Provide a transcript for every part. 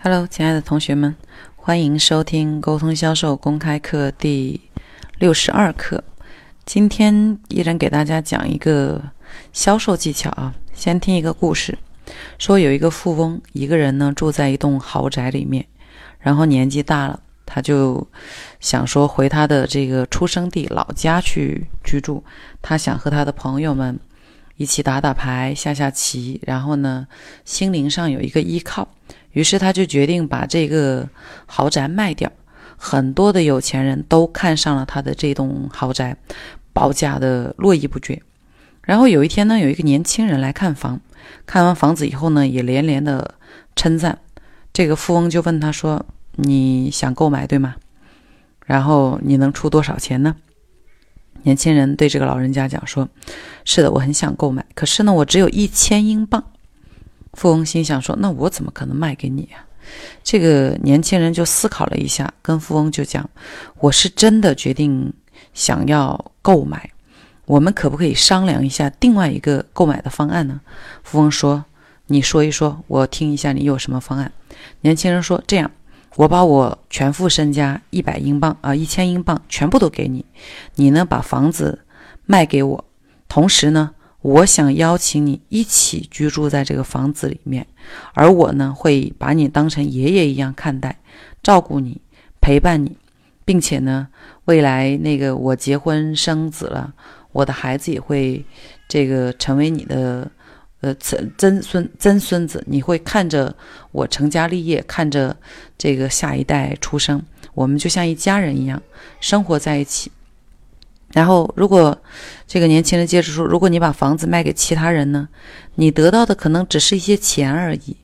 Hello，亲爱的同学们，欢迎收听沟通销售公开课第六十二课。今天依然给大家讲一个销售技巧啊。先听一个故事，说有一个富翁，一个人呢住在一栋豪宅里面，然后年纪大了，他就想说回他的这个出生地老家去居住。他想和他的朋友们一起打打牌、下下棋，然后呢，心灵上有一个依靠。于是他就决定把这个豪宅卖掉，很多的有钱人都看上了他的这栋豪宅，报价的络绎不绝。然后有一天呢，有一个年轻人来看房，看完房子以后呢，也连连的称赞。这个富翁就问他说：“你想购买对吗？然后你能出多少钱呢？”年轻人对这个老人家讲说：“是的，我很想购买，可是呢，我只有一千英镑。”富翁心想说：“那我怎么可能卖给你啊？”这个年轻人就思考了一下，跟富翁就讲：“我是真的决定想要购买，我们可不可以商量一下另外一个购买的方案呢？”富翁说：“你说一说，我听一下你有什么方案。”年轻人说：“这样，我把我全副身家一百英镑啊，一千英镑全部都给你，你呢把房子卖给我，同时呢。”我想邀请你一起居住在这个房子里面，而我呢会把你当成爷爷一样看待，照顾你，陪伴你，并且呢，未来那个我结婚生子了，我的孩子也会这个成为你的呃曾曾孙曾孙子，你会看着我成家立业，看着这个下一代出生，我们就像一家人一样生活在一起。然后，如果这个年轻人接着说：“如果你把房子卖给其他人呢，你得到的可能只是一些钱而已。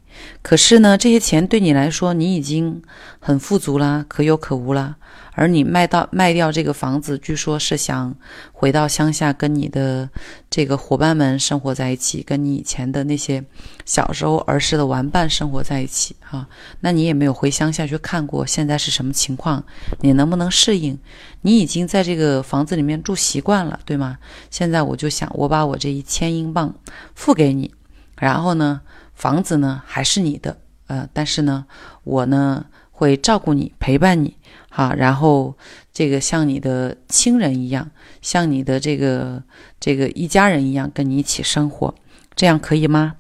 可是呢，这些钱对你来说，你已经很富足了，可有可无了。”而你卖到卖掉这个房子，据说是想回到乡下，跟你的这个伙伴们生活在一起，跟你以前的那些小时候儿时的玩伴生活在一起哈。那你也没有回乡下去看过，现在是什么情况？你能不能适应？你已经在这个房子里面住习惯了，对吗？现在我就想，我把我这一千英镑付给你，然后呢，房子呢还是你的，呃，但是呢，我呢会照顾你，陪伴你。哈，然后这个像你的亲人一样，像你的这个这个一家人一样，跟你一起生活，这样可以吗？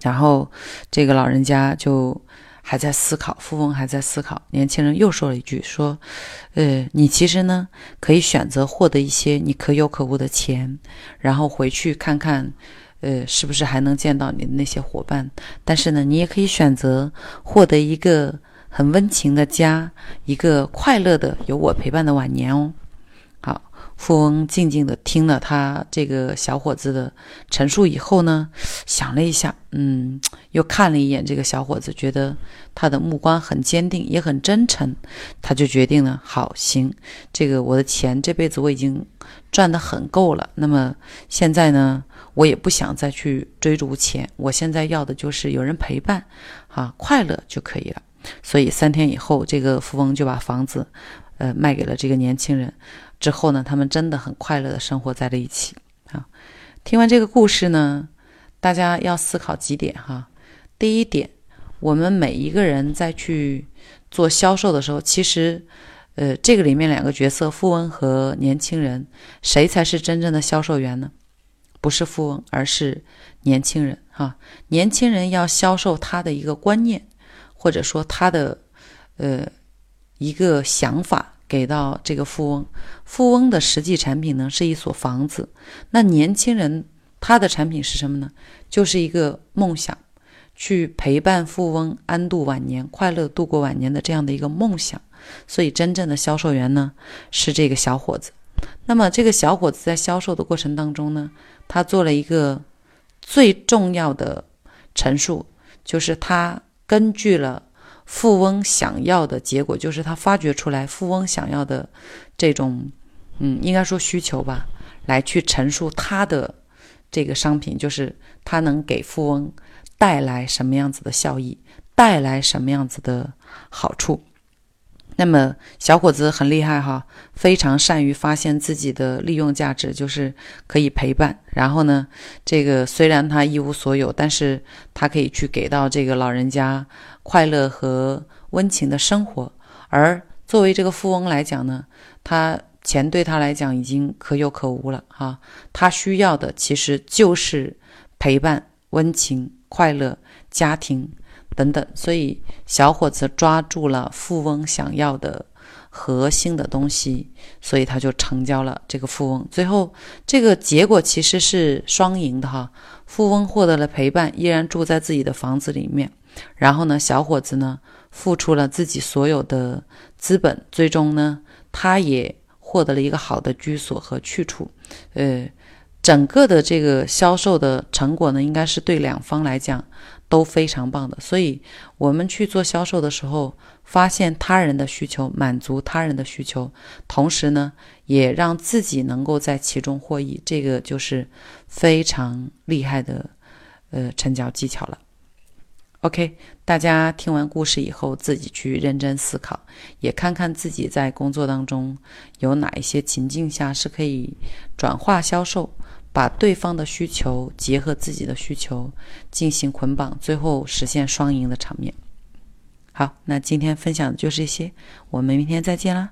然后这个老人家就还在思考，富翁还在思考。年轻人又说了一句：“说，呃，你其实呢可以选择获得一些你可有可无的钱，然后回去看看，呃，是不是还能见到你的那些伙伴？但是呢，你也可以选择获得一个。”很温情的家，一个快乐的有我陪伴的晚年哦。富翁静静的听了他这个小伙子的陈述以后呢，想了一下，嗯，又看了一眼这个小伙子，觉得他的目光很坚定，也很真诚，他就决定了，好，行，这个我的钱这辈子我已经赚的很够了，那么现在呢，我也不想再去追逐钱，我现在要的就是有人陪伴，啊，快乐就可以了。所以三天以后，这个富翁就把房子，呃，卖给了这个年轻人。之后呢，他们真的很快乐的生活在了一起。啊，听完这个故事呢，大家要思考几点哈。第一点，我们每一个人在去做销售的时候，其实，呃，这个里面两个角色，富翁和年轻人，谁才是真正的销售员呢？不是富翁，而是年轻人。哈，年轻人要销售他的一个观念。或者说他的，呃，一个想法给到这个富翁，富翁的实际产品呢是一所房子，那年轻人他的产品是什么呢？就是一个梦想，去陪伴富翁安度晚年、快乐度过晚年的这样的一个梦想。所以真正的销售员呢是这个小伙子。那么这个小伙子在销售的过程当中呢，他做了一个最重要的陈述，就是他。根据了富翁想要的结果，就是他发掘出来富翁想要的这种，嗯，应该说需求吧，来去陈述他的这个商品，就是他能给富翁带来什么样子的效益，带来什么样子的好处。那么小伙子很厉害哈，非常善于发现自己的利用价值，就是可以陪伴。然后呢，这个虽然他一无所有，但是他可以去给到这个老人家快乐和温情的生活。而作为这个富翁来讲呢，他钱对他来讲已经可有可无了哈，他需要的其实就是陪伴、温情、快乐、家庭。等等，所以小伙子抓住了富翁想要的核心的东西，所以他就成交了这个富翁。最后这个结果其实是双赢的哈，富翁获得了陪伴，依然住在自己的房子里面。然后呢，小伙子呢付出了自己所有的资本，最终呢他也获得了一个好的居所和去处。呃，整个的这个销售的成果呢，应该是对两方来讲。都非常棒的，所以我们去做销售的时候，发现他人的需求，满足他人的需求，同时呢，也让自己能够在其中获益，这个就是非常厉害的呃成交技巧了。OK，大家听完故事以后，自己去认真思考，也看看自己在工作当中有哪一些情境下是可以转化销售。把对方的需求结合自己的需求进行捆绑，最后实现双赢的场面。好，那今天分享的就是这些，我们明天再见啦。